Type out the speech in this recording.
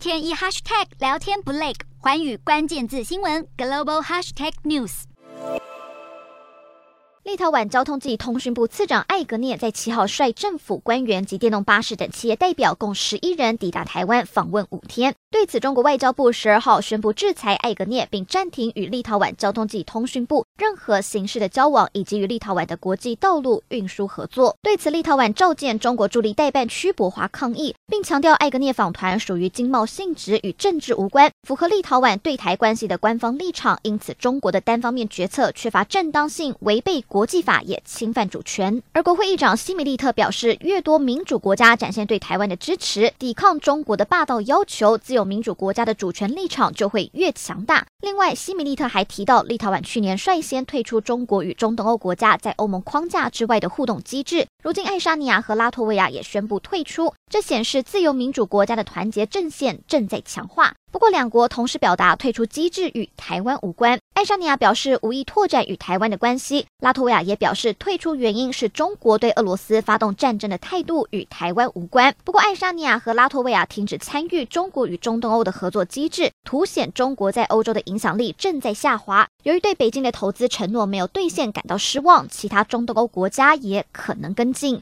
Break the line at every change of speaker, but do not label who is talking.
天一 hashtag 聊天不累，环宇关键字新闻 global hashtag news。
立陶宛交通及通讯部次长艾格涅在七号率政府官员及电动巴士等企业代表共十一人抵达台湾访问五天。对此，中国外交部十二号宣布制裁艾格涅，并暂停与立陶宛交通及通讯部任何形式的交往，以及与立陶宛的国际道路运输合作。对此，立陶宛召见中国驻立代办屈伯华抗议，并强调艾格涅访团属于经贸性质，与政治无关，符合立陶宛对台关系的官方立场。因此，中国的单方面决策缺乏正当性，违背国际法，也侵犯主权。而国会议长西米利特表示，越多民主国家展现对台湾的支持，抵抗中国的霸道要求，自由。民主国家的主权立场就会越强大。另外，西米利特还提到，立陶宛去年率先退出中国与中东欧国家在欧盟框架之外的互动机制，如今爱沙尼亚和拉脱维亚也宣布退出，这显示自由民主国家的团结阵线正在强化。不过，两国同时表达退出机制与台湾无关。爱沙尼亚表示无意拓展与台湾的关系，拉脱维亚也表示退出原因是中国对俄罗斯发动战争的态度与台湾无关。不过，爱沙尼亚和拉脱维亚停止参与中国与中东欧的合作机制，凸显中国在欧洲的影响力正在下滑。由于对北京的投资承诺没有兑现感到失望，其他中东欧国家也可能跟进。